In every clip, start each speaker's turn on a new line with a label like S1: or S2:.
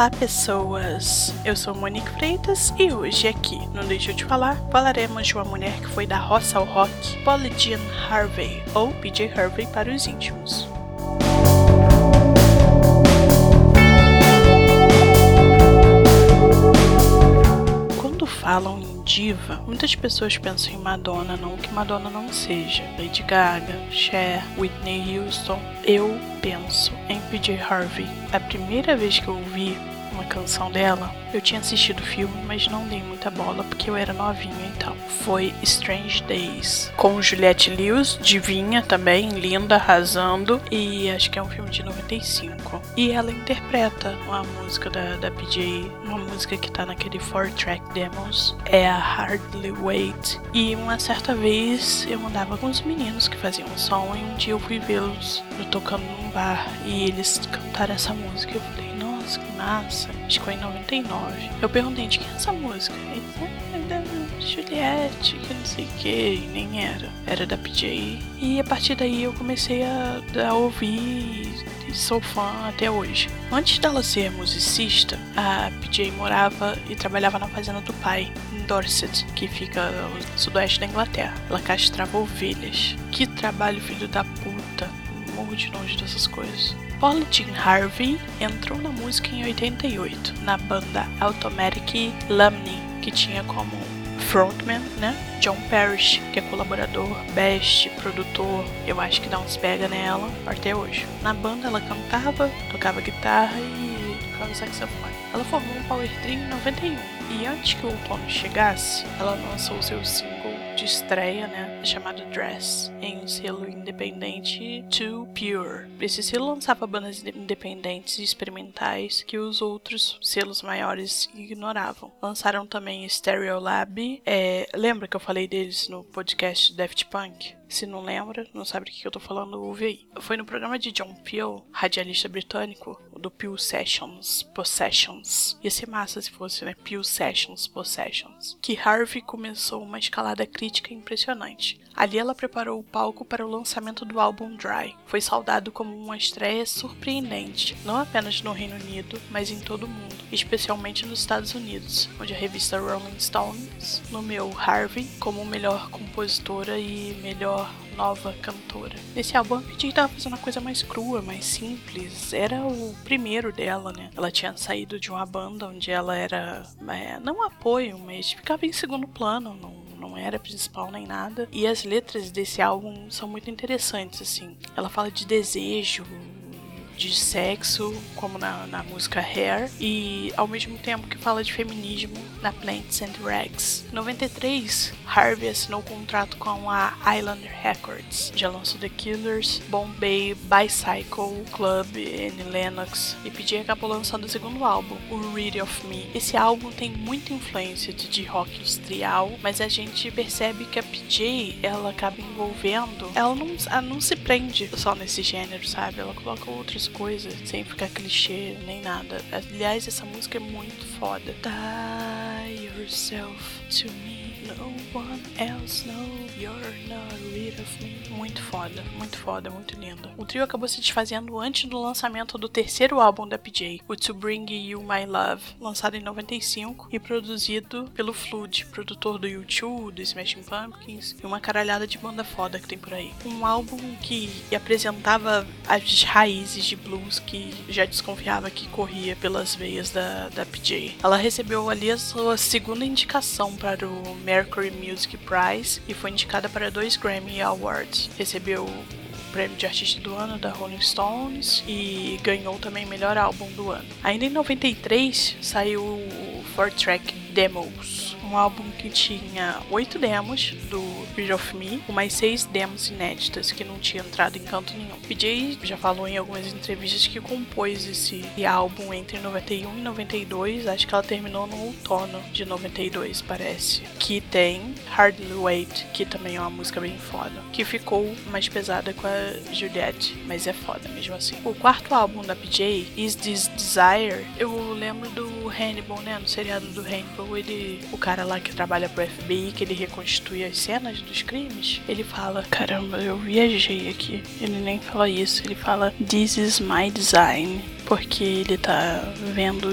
S1: Olá, pessoas! Eu sou Monique Freitas e hoje aqui, não deixa eu te falar, falaremos de uma mulher que foi da roça ao rock, Polly Jean Harvey, ou PJ Harvey para os íntimos. Quando falam diva, muitas pessoas pensam em Madonna, não que Madonna não seja. Lady Gaga, Cher, Whitney Houston. Eu penso em PJ Harvey. A primeira vez que eu ouvi uma canção dela, eu tinha assistido o filme, mas não dei muita bola porque eu era novinha então. Foi Strange Days, com Juliette Lewis, divinha também, linda, arrasando, e acho que é um filme de 95. E ela interpreta uma música da, da PJ, uma música que tá naquele 4-track demos, é a Hardly Wait. E uma certa vez eu andava com os meninos que faziam som e um dia eu fui vê-los tocando num bar e eles cantaram essa música. Eu falei, massa. Acho que foi em 99. Eu perguntei de quem é essa música. Ele ah, é da Juliette, que não sei o que, nem era. Era da PJ. E a partir daí eu comecei a, a ouvir e sou fã até hoje. Antes dela ser musicista, a PJ morava e trabalhava na fazenda do pai, em Dorset, que fica no sudoeste da Inglaterra. Ela castrava ovelhas. Que trabalho, filho da puta de nojo dessas coisas. Paula Jean Harvey entrou na música em 88, na banda Automatic Lumney, que tinha como frontman, né? John Parrish, que é colaborador, best, produtor, eu acho que dá uns pega nela até hoje. Na banda ela cantava, tocava guitarra e tocava saxofone. Ela formou um power trio em 91 e antes que o outono chegasse, ela lançou seu single de estreia, né, chamado Dress, em um selo independente Too Pure. Esse selo lançava bandas independentes e experimentais que os outros selos maiores ignoravam. Lançaram também Stereolab. É, lembra que eu falei deles no podcast Daft Punk? Se não lembra, não sabe do que eu tô falando, ouve aí. Foi no programa de John Peel, radialista britânico, do Peel Sessions, Possessions. Ia ser massa se fosse, né? Peel Sessions, Possessions. Que Harvey começou uma escalada crítica impressionante. Ali ela preparou o palco para o lançamento do álbum Dry. Foi saudado como uma estreia surpreendente, não apenas no Reino Unido, mas em todo o mundo, especialmente nos Estados Unidos, onde a revista Rolling Stones nomeou Harvey como melhor compositora e melhor nova cantora. Nesse álbum, a Pete estava fazendo uma coisa mais crua, mais simples. Era o primeiro dela, né? Ela tinha saído de uma banda onde ela era, é, não apoio, mas ficava em segundo plano, não não era principal nem nada. E as letras desse álbum são muito interessantes, assim. Ela fala de desejo, de sexo, como na, na música Hair, e ao mesmo tempo que fala de feminismo na Plants and Rags. Em 93, Harvey assinou contrato com a Island Records. Já lançou The Killers, Bombay, Bicycle, Club, N. Lennox e PJ acabou lançando o segundo álbum, o Read of Me. Esse álbum tem muita influência de rock industrial, mas a gente percebe que a PJ ela acaba envolvendo, ela não, ela não se prende só nesse gênero, sabe? Ela coloca outras coisas sem ficar clichê nem nada. Aliás, essa música é muito foda. Die yourself to me. No one else know you're not rid of me. Muito foda, muito foda, muito linda. O trio acabou se desfazendo antes do lançamento do terceiro álbum da PJ, o To Bring You My Love, lançado em 95 e produzido pelo Flood, produtor do U2, do Smashing Pumpkins e uma caralhada de banda foda que tem por aí. Um álbum que apresentava as raízes de blues que já desconfiava que corria pelas veias da, da PJ. Ela recebeu ali a sua segunda indicação para o Mercury Music Prize e foi indicada para dois Grammy Awards. Recebeu o prêmio de artista do ano da Rolling Stones e ganhou também melhor álbum do ano. Ainda em 93 saiu o 4-track Demos, um álbum que tinha oito demos do Bridge of Me, com mais seis demos inéditas que não tinha entrado em canto nenhum. PJ já falou em algumas entrevistas que compôs esse álbum entre 91 e 92, acho que ela terminou no outono de 92, parece. Que tem Hardly Wait, que também é uma música bem foda, que ficou mais pesada com a Juliette, mas é foda mesmo assim. O quarto álbum da PJ, Is This Desire, eu lembro do Hannibal, né, no seriado do Hannibal, ele, o cara lá que trabalha pro FBI, que ele reconstitui as cenas dos crimes, ele fala, caramba, eu viajei aqui. Ele nem fala isso, ele fala This is my design porque ele tá vendo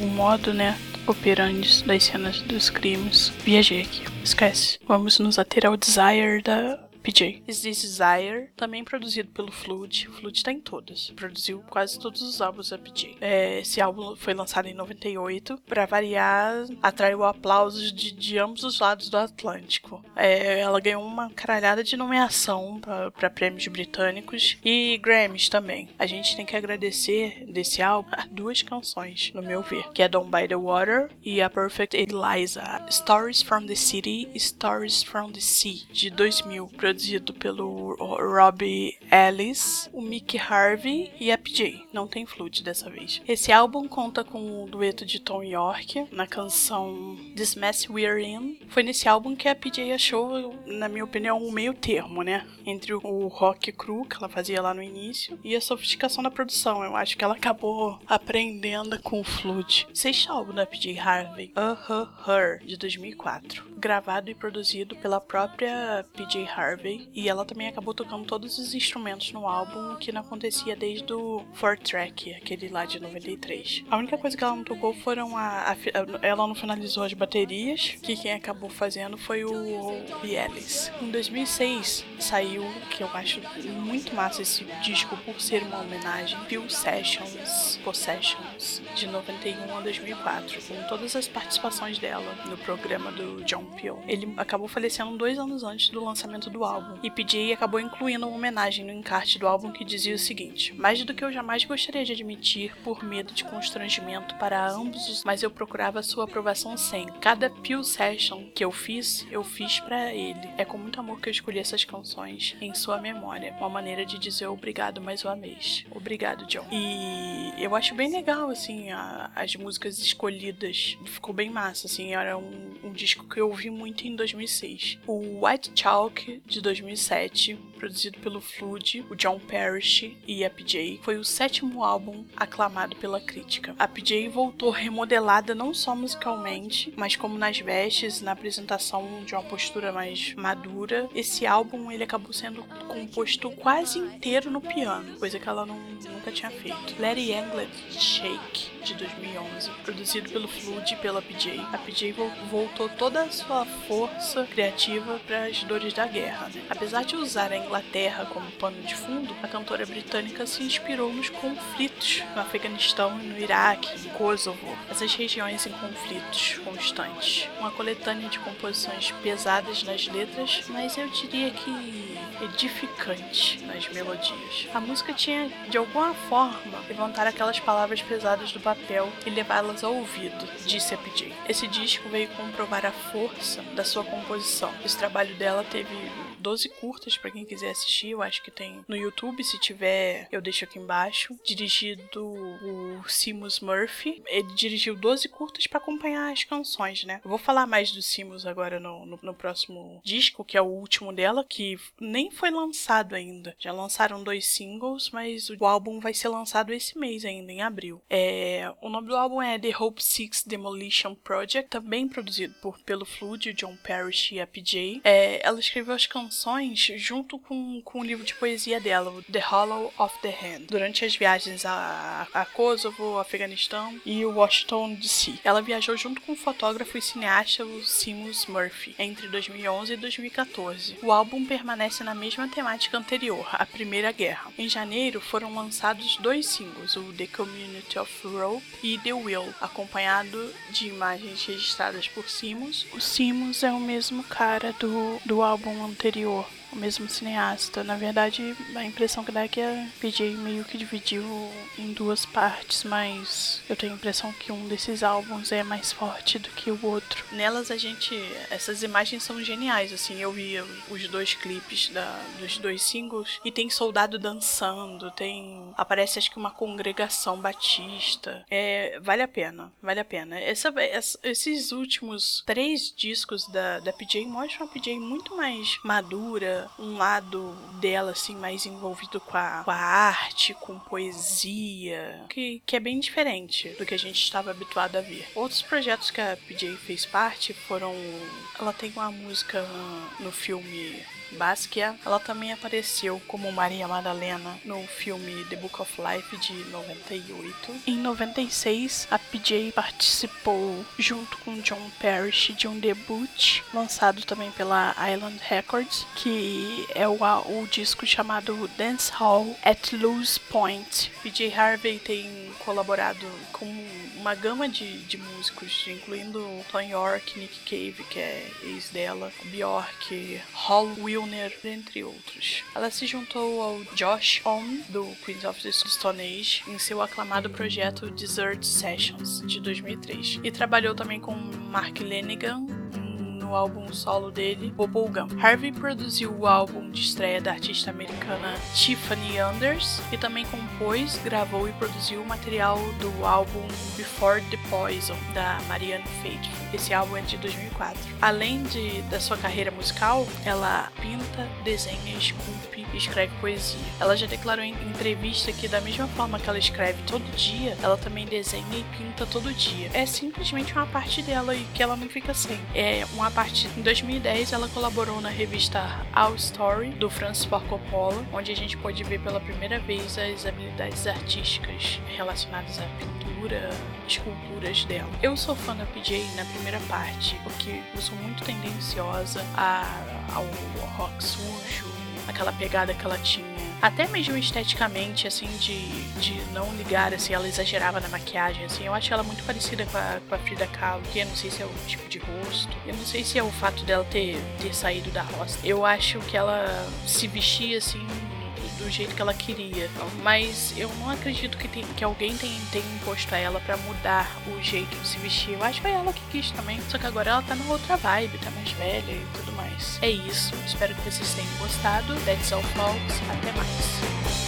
S1: o modo, né, operantes das cenas dos crimes. Viajei aqui, esquece. Vamos nos ater ao Desire da PJ. Is This Desire, também produzido pelo Flood. O Flood tá em todas. Produziu quase todos os álbuns da PJ. É, esse álbum foi lançado em 98. Pra variar, atraiu aplausos de, de ambos os lados do Atlântico. É, ela ganhou uma caralhada de nomeação para prêmios britânicos e Grammys também. A gente tem que agradecer desse álbum duas canções, no meu ver, que é Don't By The Water e a Perfect Eliza. Stories From The City Stories From The Sea, de 2000 produzido pelo Robbie Ellis, o Mick Harvey e a PJ. Não tem flute dessa vez. Esse álbum conta com o dueto de Tom York na canção This Mess We're In. Foi nesse álbum que a PJ achou, na minha opinião, um meio termo, né? Entre o rock cru que ela fazia lá no início e a sofisticação da produção. Eu acho que ela acabou aprendendo com o flute. Sexto álbum da PJ Harvey, Uh Huh Her, de 2004. Gravado e produzido pela própria PJ Harvey e ela também acabou tocando todos os instrumentos no álbum, que não acontecia desde o Four Track, aquele lá de 93. A única coisa que ela não tocou foram a, a ela não finalizou as baterias, que quem acabou fazendo foi o Bielis. Em 2006 saiu, que eu acho muito massa esse disco por ser uma homenagem, Peel Sessions, Possessions, de 91 a 2004, com todas as participações dela no programa do John Peel. Ele acabou falecendo dois anos antes do lançamento do álbum, e PJ acabou incluindo uma homenagem no encarte do álbum que dizia o seguinte: Mais do que eu jamais gostaria de admitir, por medo de constrangimento para ambos, os, mas eu procurava sua aprovação sem. Cada Pew Session que eu fiz, eu fiz para ele. É com muito amor que eu escolhi essas canções em sua memória, uma maneira de dizer obrigado mais uma vez. Obrigado, John. E eu acho bem legal, assim, a, as músicas escolhidas. Ficou bem massa, assim, era um, um disco que eu ouvi muito em 2006. O White Chalk de 2007, produzido pelo Flood, o John Parrish e a PJ, foi o sétimo álbum aclamado pela crítica. A PJ voltou remodelada não só musicalmente, mas como nas vestes, na apresentação de uma postura mais madura. Esse álbum ele acabou sendo composto quase inteiro no piano, coisa que ela não, nunca tinha feito. Larry Anglet Shake de 2011, produzido pelo Flood e pela PJ. A PJ voltou toda a sua força criativa para as dores da guerra Apesar de usar a Inglaterra como pano de fundo, a cantora britânica se inspirou nos conflitos no Afeganistão e no Iraque, em Kosovo, essas regiões em conflitos constantes. Uma coletânea de composições pesadas nas letras, mas eu diria que edificante nas melodias. A música tinha, de alguma forma, levantar aquelas palavras pesadas do papel e levá-las ao ouvido, disse a PJ. Esse disco veio comprovar a força da sua composição. Esse trabalho dela teve 12 curtas para quem quiser assistir, eu acho que tem no YouTube, se tiver, eu deixo aqui embaixo. Dirigido o Simus Murphy. Ele dirigiu 12 curtas para acompanhar as canções, né? Eu vou falar mais do Simus agora no, no, no, próximo disco, que é o último dela, que nem foi lançado ainda. Já lançaram dois singles, mas o álbum vai ser lançado esse mês ainda, em abril. É, o nome do álbum é The Hope Six Demolition Project, também produzido por, pelo Flood, John Parrish e a PJ. É, ela escreveu as canções canções junto com, com o livro de poesia dela, The Hollow of the Hand, durante as viagens a, a Kosovo, Afeganistão e Washington DC. Ela viajou junto com o fotógrafo e cineasta Simus Murphy entre 2011 e 2014. O álbum permanece na mesma temática anterior, a Primeira Guerra. Em janeiro foram lançados dois singles, o The Community of Rope e The Will, acompanhado de imagens registradas por Simus. O Simus é o mesmo cara do, do álbum anterior anterior o mesmo cineasta. Na verdade, a impressão que dá é que a PJ meio que dividiu em duas partes, mas eu tenho a impressão que um desses álbuns é mais forte do que o outro. Nelas a gente. Essas imagens são geniais, assim. Eu vi os dois clipes da, dos dois singles e tem soldado dançando, tem. Aparece acho que uma congregação batista. É, vale a pena, vale a pena. Essa, essa, esses últimos três discos da, da PJ mostram a PJ muito mais madura, um lado dela, assim, mais envolvido com a, com a arte, com poesia, que, que é bem diferente do que a gente estava habituado a ver. Outros projetos que a PJ fez parte foram. Ela tem uma música no filme Basquiat. Ela também apareceu como Maria Madalena no filme The Book of Life de 98. Em 96, a PJ participou junto com John Parrish de um debut lançado também pela Island Records, que é o, o disco chamado Dance Hall at Loose Point. PJ Harvey tem colaborado com uma gama de, de músicos, incluindo Tom York, Nick Cave, que é ex dela, Bjork, Hall Wilner, entre outros. Ela se juntou ao Josh Homme, do Queens of the Stone Age, em seu aclamado projeto Desert Sessions, de 2003, e trabalhou também com Mark Lenigan, no álbum solo dele, Bubblegum. Harvey produziu o álbum de estreia da artista americana Tiffany Anders e também compôs, gravou e produziu o material do álbum Before the Poison, da Marianne Faithfull. Esse álbum é de 2004. Além de, da sua carreira musical, ela pinta, desenha, esculpe e escreve poesia. Ela já declarou em entrevista que da mesma forma que ela escreve todo dia, ela também desenha e pinta todo dia. É simplesmente uma parte dela e que ela não fica sem. É uma. Em 2010, ela colaborou na revista All Story, do Francis Ford Coppola, onde a gente pode ver pela primeira vez as habilidades artísticas relacionadas à pintura, esculturas dela. Eu sou fã da PJ na primeira parte, porque eu sou muito tendenciosa a, ao rock sujo, aquela pegada que ela tinha até mesmo esteticamente, assim, de, de não ligar, assim, ela exagerava na maquiagem, assim, eu acho ela muito parecida com a, com a Frida Kahlo, que eu não sei se é o tipo de rosto, eu não sei se é o fato dela ter, ter saído da roça. Eu acho que ela se vestia, assim, jeito que ela queria. Mas eu não acredito que, tem, que alguém tenha, tenha imposto a ela para mudar o jeito de se vestir. Eu acho que foi ela que quis também. Só que agora ela tá numa outra vibe, tá mais velha e tudo mais. É isso. Espero que vocês tenham gostado. That's all, folks. Até mais.